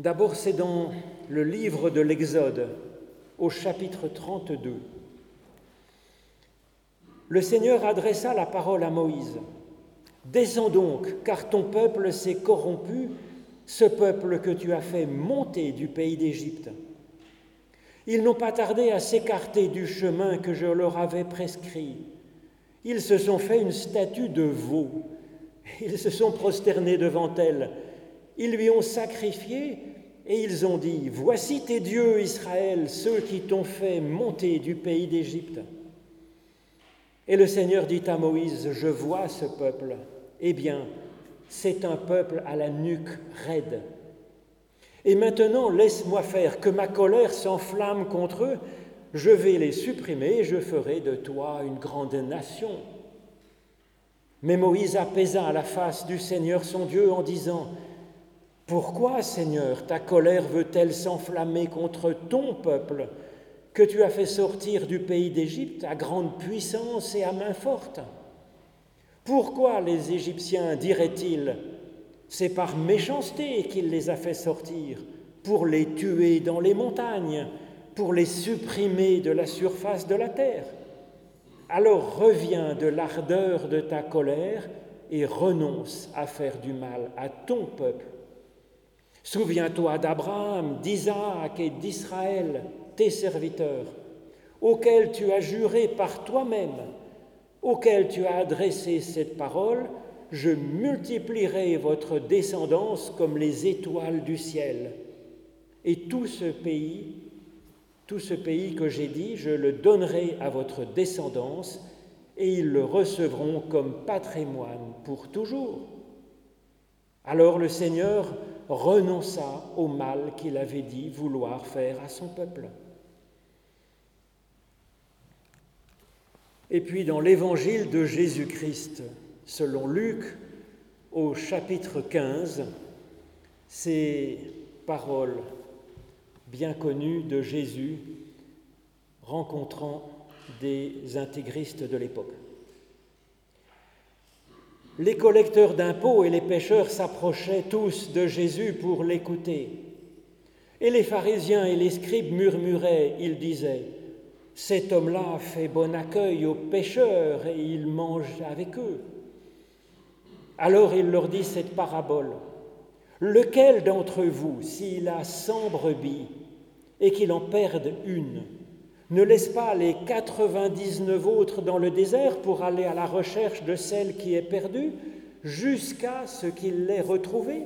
D'abord, c'est dans le livre de l'Exode, au chapitre 32. Le Seigneur adressa la parole à Moïse. Descends donc, car ton peuple s'est corrompu, ce peuple que tu as fait monter du pays d'Égypte. Ils n'ont pas tardé à s'écarter du chemin que je leur avais prescrit. Ils se sont fait une statue de veau. Ils se sont prosternés devant elle. Ils lui ont sacrifié et ils ont dit, Voici tes dieux, Israël, ceux qui t'ont fait monter du pays d'Égypte. Et le Seigneur dit à Moïse, Je vois ce peuple. Eh bien, c'est un peuple à la nuque raide. Et maintenant, laisse-moi faire, que ma colère s'enflamme contre eux, je vais les supprimer et je ferai de toi une grande nation. Mais Moïse apaisa la face du Seigneur son Dieu en disant, Pourquoi, Seigneur, ta colère veut-elle s'enflammer contre ton peuple que tu as fait sortir du pays d'Égypte à grande puissance et à main forte? Pourquoi les Égyptiens diraient-ils c'est par méchanceté qu'il les a fait sortir, pour les tuer dans les montagnes, pour les supprimer de la surface de la terre? Alors reviens de l'ardeur de ta colère et renonce à faire du mal à ton peuple. Souviens-toi d'Abraham, d'Isaac et d'Israël, tes serviteurs, auxquels tu as juré par toi-même, auxquels tu as adressé cette parole, je multiplierai votre descendance comme les étoiles du ciel. Et tout ce pays, tout ce pays que j'ai dit, je le donnerai à votre descendance, et ils le recevront comme patrimoine pour toujours. Alors le Seigneur renonça au mal qu'il avait dit vouloir faire à son peuple. Et puis dans l'évangile de Jésus-Christ, selon Luc, au chapitre 15, ces paroles bien connues de Jésus rencontrant des intégristes de l'époque. Les collecteurs d'impôts et les pêcheurs s'approchaient tous de Jésus pour l'écouter. Et les pharisiens et les scribes murmuraient, ils disaient, Cet homme-là fait bon accueil aux pêcheurs et il mange avec eux. Alors il leur dit cette parabole. Lequel d'entre vous, s'il a cent brebis et qu'il en perde une, ne laisse pas les 99 autres dans le désert pour aller à la recherche de celle qui est perdue jusqu'à ce qu'il l'ait retrouvée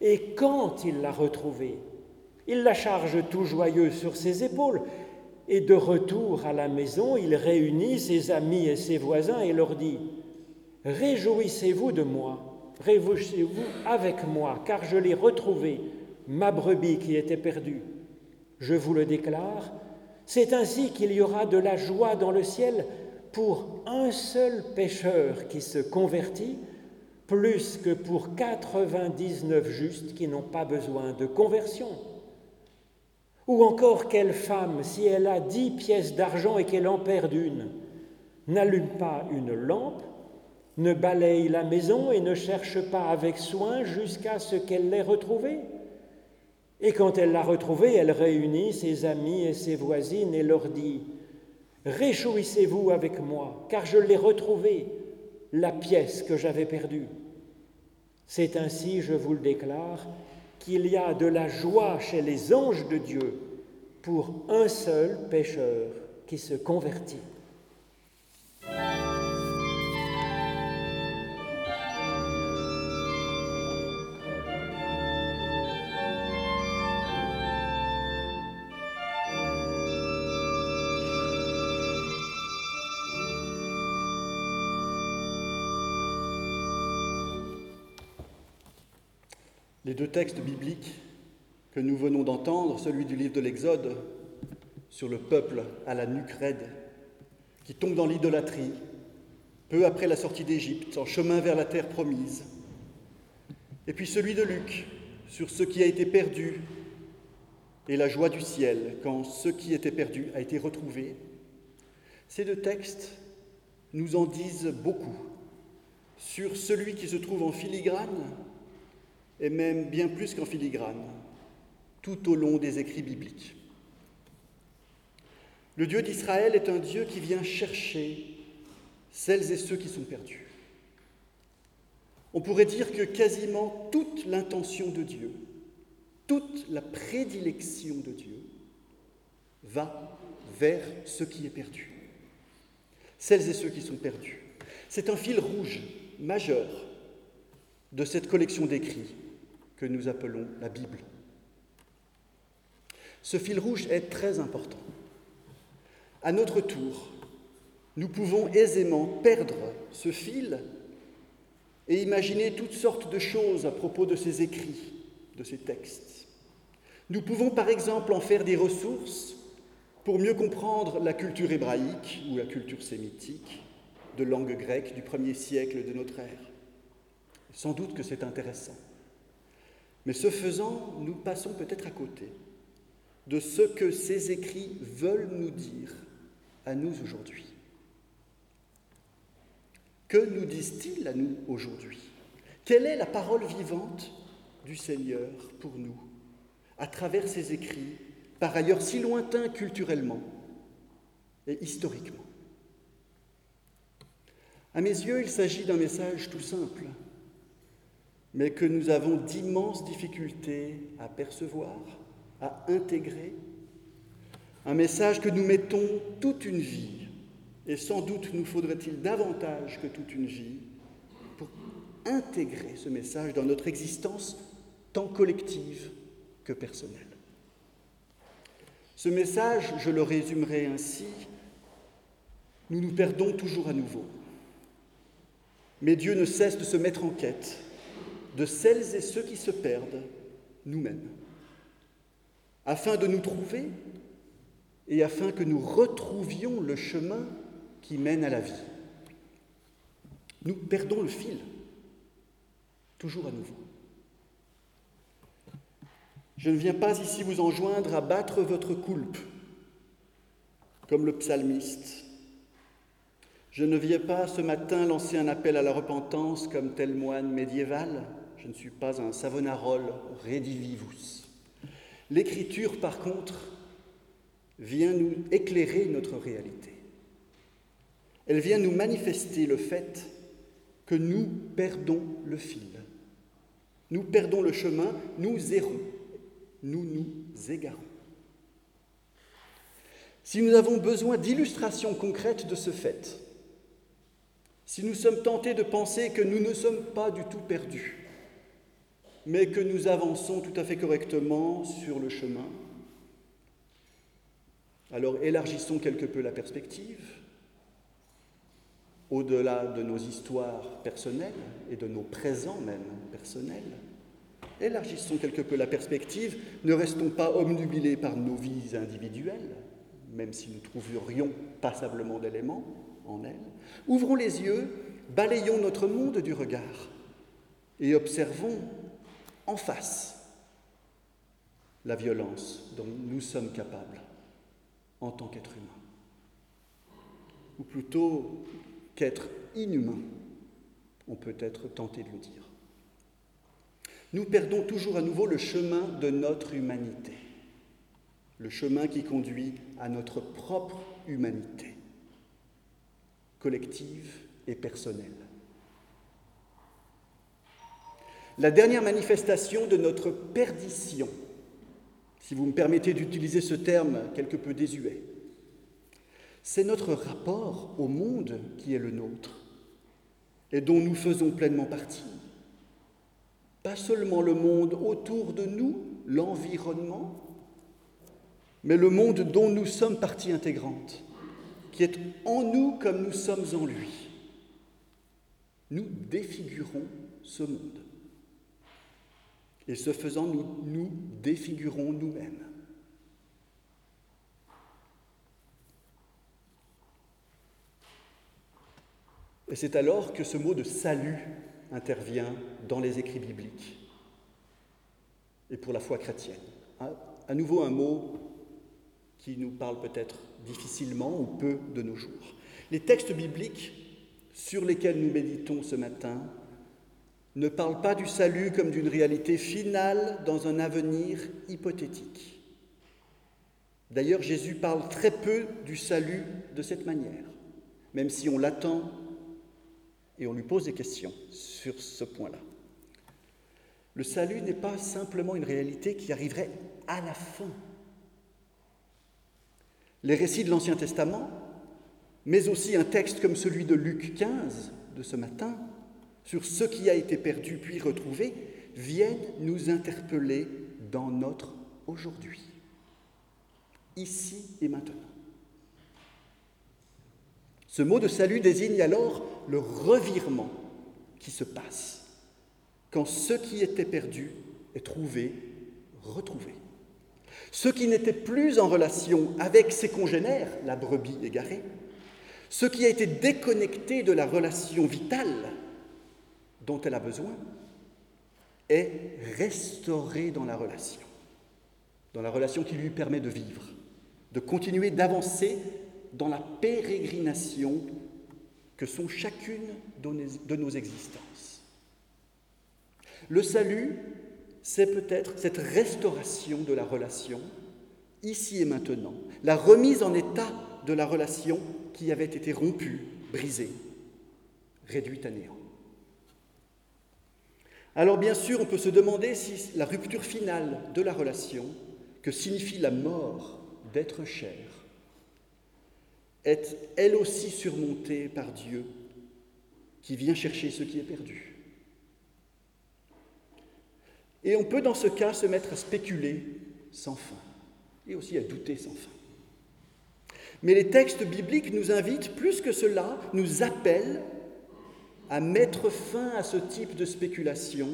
Et quand il l'a retrouvée, il la charge tout joyeux sur ses épaules et de retour à la maison, il réunit ses amis et ses voisins et leur dit Réjouissez-vous de moi, réjouissez-vous avec moi, car je l'ai retrouvé, ma brebis qui était perdue. Je vous le déclare, c'est ainsi qu'il y aura de la joie dans le ciel pour un seul pécheur qui se convertit, plus que pour 99 justes qui n'ont pas besoin de conversion. Ou encore quelle femme, si elle a dix pièces d'argent et qu'elle en perd une, n'allume pas une lampe ne balaye la maison et ne cherche pas avec soin jusqu'à ce qu'elle l'ait retrouvée? Et quand elle l'a retrouvée, elle réunit ses amis et ses voisines et leur dit, Réjouissez-vous avec moi, car je l'ai retrouvée, la pièce que j'avais perdue. C'est ainsi, je vous le déclare, qu'il y a de la joie chez les anges de Dieu pour un seul pécheur qui se convertit. Les deux textes bibliques que nous venons d'entendre, celui du livre de l'Exode sur le peuple à la nuque raide, qui tombe dans l'idolâtrie, peu après la sortie d'Égypte, en chemin vers la terre promise, et puis celui de Luc sur ce qui a été perdu et la joie du ciel quand ce qui était perdu a été retrouvé. Ces deux textes nous en disent beaucoup sur celui qui se trouve en filigrane et même bien plus qu'en filigrane, tout au long des écrits bibliques. Le Dieu d'Israël est un Dieu qui vient chercher celles et ceux qui sont perdus. On pourrait dire que quasiment toute l'intention de Dieu, toute la prédilection de Dieu va vers ce qui est perdu. Celles et ceux qui sont perdus. C'est un fil rouge majeur de cette collection d'écrits que nous appelons la Bible. Ce fil rouge est très important. À notre tour, nous pouvons aisément perdre ce fil et imaginer toutes sortes de choses à propos de ces écrits, de ces textes. Nous pouvons par exemple en faire des ressources pour mieux comprendre la culture hébraïque ou la culture sémitique de langue grecque du premier siècle de notre ère. Sans doute que c'est intéressant. Mais ce faisant, nous passons peut-être à côté de ce que ces écrits veulent nous dire à nous aujourd'hui. Que nous disent-ils à nous aujourd'hui? Quelle est la parole vivante du Seigneur pour nous à travers ces écrits, par ailleurs si lointains culturellement et historiquement? À mes yeux, il s'agit d'un message tout simple, mais que nous avons d'immenses difficultés à percevoir, à intégrer. Un message que nous mettons toute une vie, et sans doute nous faudrait-il davantage que toute une vie pour intégrer ce message dans notre existence tant collective que personnelle. Ce message, je le résumerai ainsi, nous nous perdons toujours à nouveau. Mais Dieu ne cesse de se mettre en quête de celles et ceux qui se perdent nous-mêmes, afin de nous trouver et afin que nous retrouvions le chemin qui mène à la vie. Nous perdons le fil, toujours à nouveau. Je ne viens pas ici vous enjoindre à battre votre coulpe, comme le psalmiste. Je ne viens pas ce matin lancer un appel à la repentance comme tel moine médiéval. Je ne suis pas un savonarole redivivus. L'Écriture, par contre, vient nous éclairer notre réalité. Elle vient nous manifester le fait que nous perdons le fil. Nous perdons le chemin, nous errons, nous nous égarons. Si nous avons besoin d'illustrations concrètes de ce fait, si nous sommes tentés de penser que nous ne sommes pas du tout perdus, mais que nous avançons tout à fait correctement sur le chemin. Alors élargissons quelque peu la perspective, au-delà de nos histoires personnelles et de nos présents même personnels. Élargissons quelque peu la perspective, ne restons pas omnubilés par nos vies individuelles, même si nous trouverions passablement d'éléments en elles. Ouvrons les yeux, balayons notre monde du regard et observons en face la violence dont nous sommes capables en tant qu'être humain. Ou plutôt qu'être inhumain, on peut être tenté de le dire. Nous perdons toujours à nouveau le chemin de notre humanité, le chemin qui conduit à notre propre humanité, collective et personnelle. La dernière manifestation de notre perdition, si vous me permettez d'utiliser ce terme quelque peu désuet. C'est notre rapport au monde qui est le nôtre et dont nous faisons pleinement partie. Pas seulement le monde autour de nous, l'environnement, mais le monde dont nous sommes partie intégrante, qui est en nous comme nous sommes en lui. Nous défigurons ce monde. Et ce faisant, nous nous défigurons nous-mêmes. Et c'est alors que ce mot de salut intervient dans les écrits bibliques et pour la foi chrétienne. À nouveau un mot qui nous parle peut-être difficilement ou peu de nos jours. Les textes bibliques sur lesquels nous méditons ce matin ne parle pas du salut comme d'une réalité finale dans un avenir hypothétique. D'ailleurs, Jésus parle très peu du salut de cette manière, même si on l'attend et on lui pose des questions sur ce point-là. Le salut n'est pas simplement une réalité qui arriverait à la fin. Les récits de l'Ancien Testament, mais aussi un texte comme celui de Luc 15 de ce matin, sur ce qui a été perdu puis retrouvé, viennent nous interpeller dans notre aujourd'hui, ici et maintenant. Ce mot de salut désigne alors le revirement qui se passe quand ce qui était perdu est trouvé, retrouvé. Ce qui n'était plus en relation avec ses congénères, la brebis égarée, ce qui a été déconnecté de la relation vitale dont elle a besoin, est restauré dans la relation, dans la relation qui lui permet de vivre, de continuer d'avancer dans la pérégrination que sont chacune de nos existences. Le salut, c'est peut-être cette restauration de la relation, ici et maintenant, la remise en état de la relation qui avait été rompue, brisée, réduite à néant. Alors bien sûr, on peut se demander si la rupture finale de la relation, que signifie la mort d'être cher, est elle aussi surmontée par Dieu qui vient chercher ce qui est perdu. Et on peut dans ce cas se mettre à spéculer sans fin et aussi à douter sans fin. Mais les textes bibliques nous invitent, plus que cela, nous appellent à mettre fin à ce type de spéculation,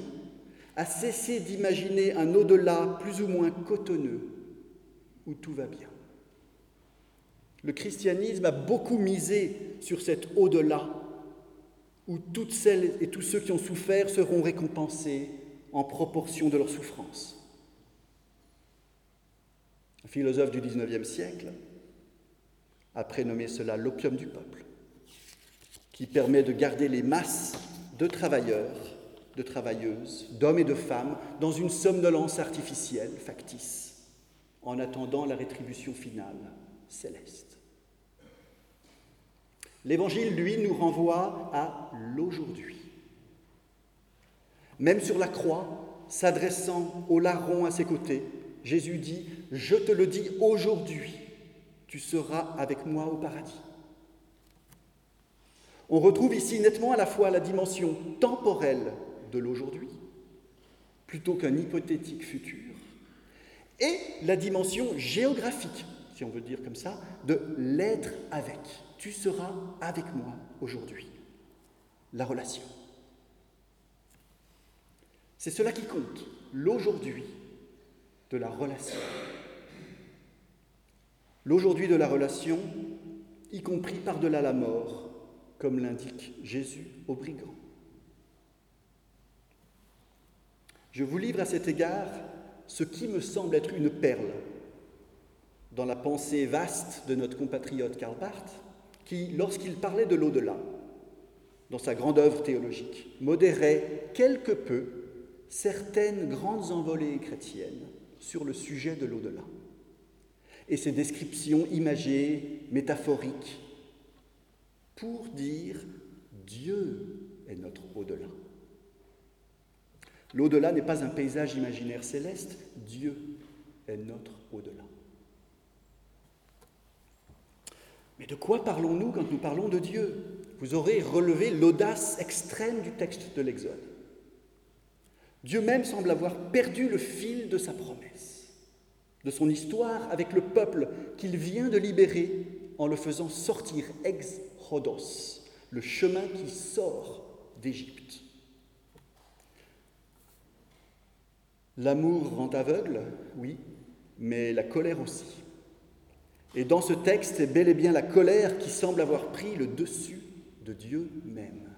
à cesser d'imaginer un au-delà plus ou moins cotonneux où tout va bien. Le christianisme a beaucoup misé sur cet au-delà où toutes celles et tous ceux qui ont souffert seront récompensés en proportion de leur souffrance. Un philosophe du XIXe siècle a prénommé cela l'opium du peuple, qui permet de garder les masses de travailleurs, de travailleuses, d'hommes et de femmes dans une somnolence artificielle, factice, en attendant la rétribution finale, céleste. L'Évangile, lui, nous renvoie à l'aujourd'hui. Même sur la croix, s'adressant au larron à ses côtés, Jésus dit, Je te le dis aujourd'hui, tu seras avec moi au paradis. On retrouve ici nettement à la fois la dimension temporelle de l'aujourd'hui, plutôt qu'un hypothétique futur, et la dimension géographique, si on veut dire comme ça, de l'être avec tu seras avec moi aujourd'hui. La relation. C'est cela qui compte, l'aujourd'hui de la relation. L'aujourd'hui de la relation, y compris par-delà la mort, comme l'indique Jésus au brigand. Je vous livre à cet égard ce qui me semble être une perle dans la pensée vaste de notre compatriote Karl Barth, qui, lorsqu'il parlait de l'au-delà, dans sa grande œuvre théologique, modérait quelque peu certaines grandes envolées chrétiennes sur le sujet de l'au-delà. Et ses descriptions imagées, métaphoriques, pour dire Dieu est notre au-delà. L'au-delà n'est pas un paysage imaginaire céleste, Dieu est notre au-delà. Mais de quoi parlons-nous quand nous parlons de Dieu? Vous aurez relevé l'audace extrême du texte de l'Exode. Dieu même semble avoir perdu le fil de sa promesse, de son histoire avec le peuple qu'il vient de libérer en le faisant sortir ex Le chemin qui sort d'Égypte. L'amour rend aveugle, oui, mais la colère aussi. Et dans ce texte, c'est bel et bien la colère qui semble avoir pris le dessus de Dieu même.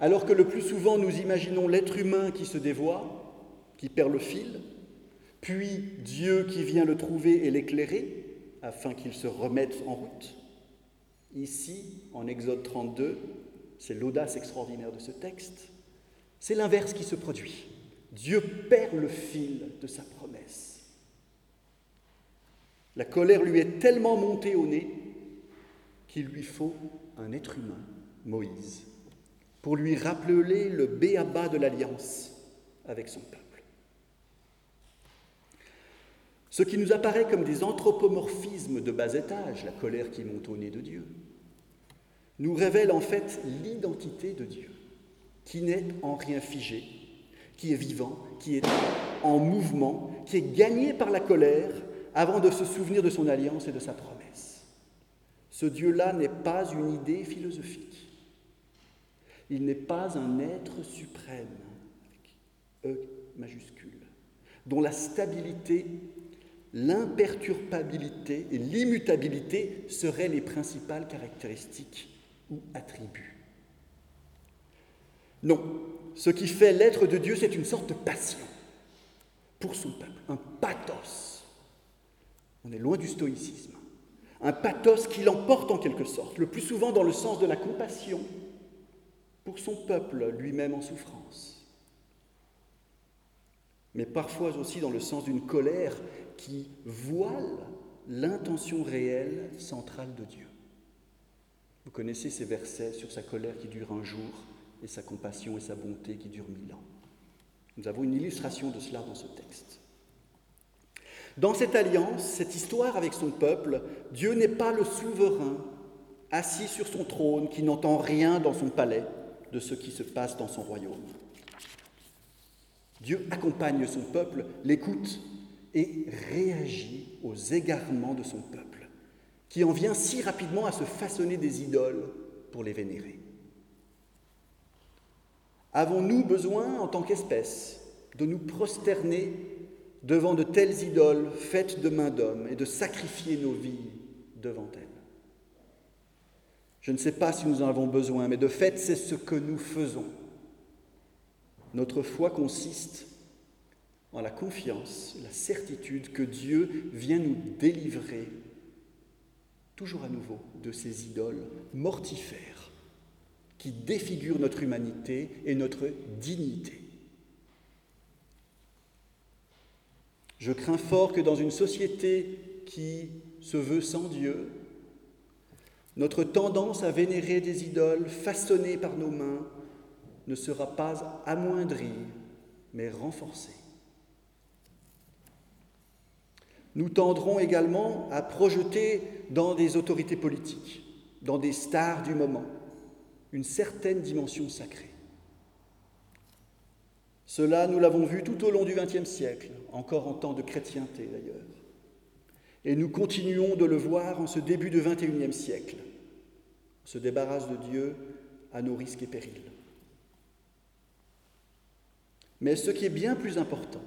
Alors que le plus souvent nous imaginons l'être humain qui se dévoie, qui perd le fil, puis Dieu qui vient le trouver et l'éclairer afin qu'il se remette en route. Ici, en Exode 32, c'est l'audace extraordinaire de ce texte, c'est l'inverse qui se produit. Dieu perd le fil de sa promesse. La colère lui est tellement montée au nez qu'il lui faut un être humain, Moïse, pour lui rappeler le béaba de l'alliance avec son peuple. Ce qui nous apparaît comme des anthropomorphismes de bas étage, la colère qui monte au nez de Dieu, nous révèle en fait l'identité de Dieu, qui n'est en rien figé, qui est vivant, qui est en mouvement, qui est gagné par la colère avant de se souvenir de son alliance et de sa promesse. Ce Dieu-là n'est pas une idée philosophique. Il n'est pas un être suprême, E majuscule, dont la stabilité l'imperturbabilité et l'immutabilité seraient les principales caractéristiques ou attributs. Non, ce qui fait l'être de Dieu, c'est une sorte de passion pour son peuple, un pathos. On est loin du stoïcisme. Un pathos qui l'emporte en quelque sorte, le plus souvent dans le sens de la compassion pour son peuple lui-même en souffrance, mais parfois aussi dans le sens d'une colère qui voile l'intention réelle centrale de Dieu. Vous connaissez ces versets sur sa colère qui dure un jour et sa compassion et sa bonté qui durent mille ans. Nous avons une illustration de cela dans ce texte. Dans cette alliance, cette histoire avec son peuple, Dieu n'est pas le souverain assis sur son trône qui n'entend rien dans son palais de ce qui se passe dans son royaume. Dieu accompagne son peuple, l'écoute et réagit aux égarements de son peuple, qui en vient si rapidement à se façonner des idoles pour les vénérer. Avons-nous besoin, en tant qu'espèce, de nous prosterner devant de telles idoles faites de main d'homme et de sacrifier nos vies devant elles? Je ne sais pas si nous en avons besoin, mais de fait, c'est ce que nous faisons. Notre foi consiste en la confiance, la certitude que Dieu vient nous délivrer, toujours à nouveau, de ces idoles mortifères qui défigurent notre humanité et notre dignité. Je crains fort que dans une société qui se veut sans Dieu, notre tendance à vénérer des idoles façonnées par nos mains ne sera pas amoindrie, mais renforcée. Nous tendrons également à projeter dans des autorités politiques, dans des stars du moment, une certaine dimension sacrée. Cela, nous l'avons vu tout au long du XXe siècle, encore en temps de chrétienté d'ailleurs. Et nous continuons de le voir en ce début du XXIe siècle. On se débarrasse de Dieu à nos risques et périls. Mais ce qui est bien plus important,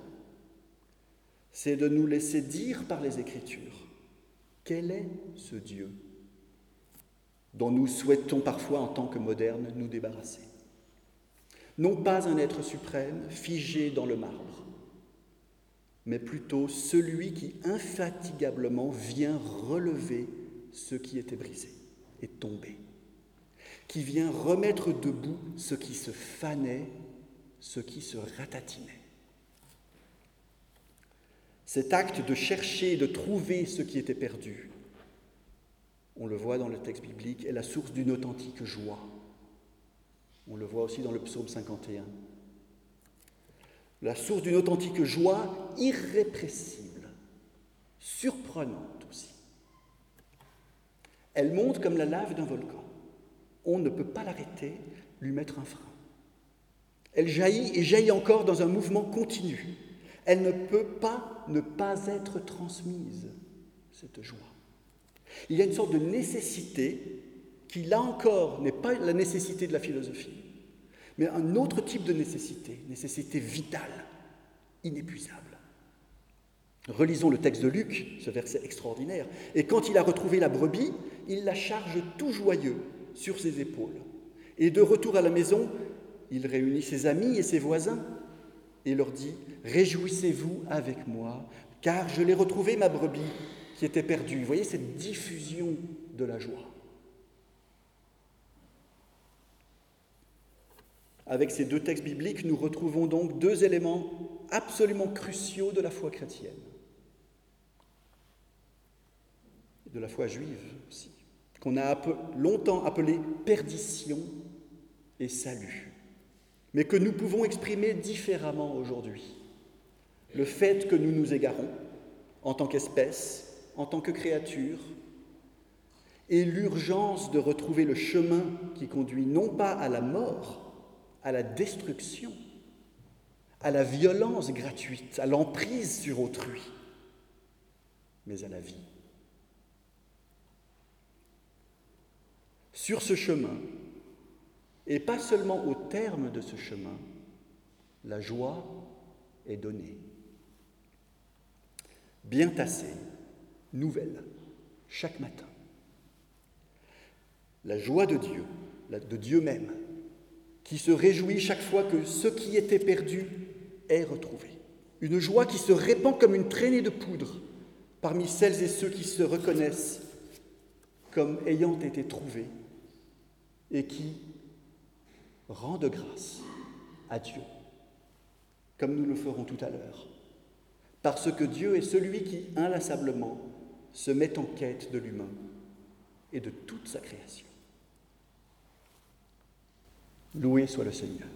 c'est de nous laisser dire par les Écritures quel est ce Dieu dont nous souhaitons parfois en tant que modernes nous débarrasser? Non pas un être suprême figé dans le marbre, mais plutôt celui qui infatigablement vient relever ce qui était brisé et tombé, qui vient remettre debout ce qui se fanait, ce qui se ratatinait. Cet acte de chercher, de trouver ce qui était perdu, on le voit dans le texte biblique, est la source d'une authentique joie. On le voit aussi dans le psaume 51. La source d'une authentique joie irrépressible, surprenante aussi. Elle monte comme la lave d'un volcan. On ne peut pas l'arrêter, lui mettre un frein. Elle jaillit et jaillit encore dans un mouvement continu. Elle ne peut pas ne pas être transmise, cette joie. Il y a une sorte de nécessité qui, là encore, n'est pas la nécessité de la philosophie, mais un autre type de nécessité, nécessité vitale, inépuisable. Relisons le texte de Luc, ce verset extraordinaire. Et quand il a retrouvé la brebis, il la charge tout joyeux sur ses épaules. Et de retour à la maison, il réunit ses amis et ses voisins et leur dit, Réjouissez-vous avec moi, car je l'ai retrouvé, ma brebis, qui était perdue. Voyez cette diffusion de la joie. Avec ces deux textes bibliques, nous retrouvons donc deux éléments absolument cruciaux de la foi chrétienne, de la foi juive aussi, qu'on a longtemps appelé perdition et salut, mais que nous pouvons exprimer différemment aujourd'hui. Le fait que nous nous égarons en tant qu'espèce, en tant que créature, et l'urgence de retrouver le chemin qui conduit non pas à la mort, à la destruction, à la violence gratuite, à l'emprise sur autrui, mais à la vie. Sur ce chemin, et pas seulement au terme de ce chemin, la joie est donnée. Bien tassée, nouvelle, chaque matin. La joie de Dieu, de Dieu même, qui se réjouit chaque fois que ce qui était perdu est retrouvé. Une joie qui se répand comme une traînée de poudre parmi celles et ceux qui se reconnaissent comme ayant été trouvés et qui rendent grâce à Dieu, comme nous le ferons tout à l'heure, parce que Dieu est celui qui inlassablement se met en quête de l'humain et de toute sa création. Loué soit le Seigneur.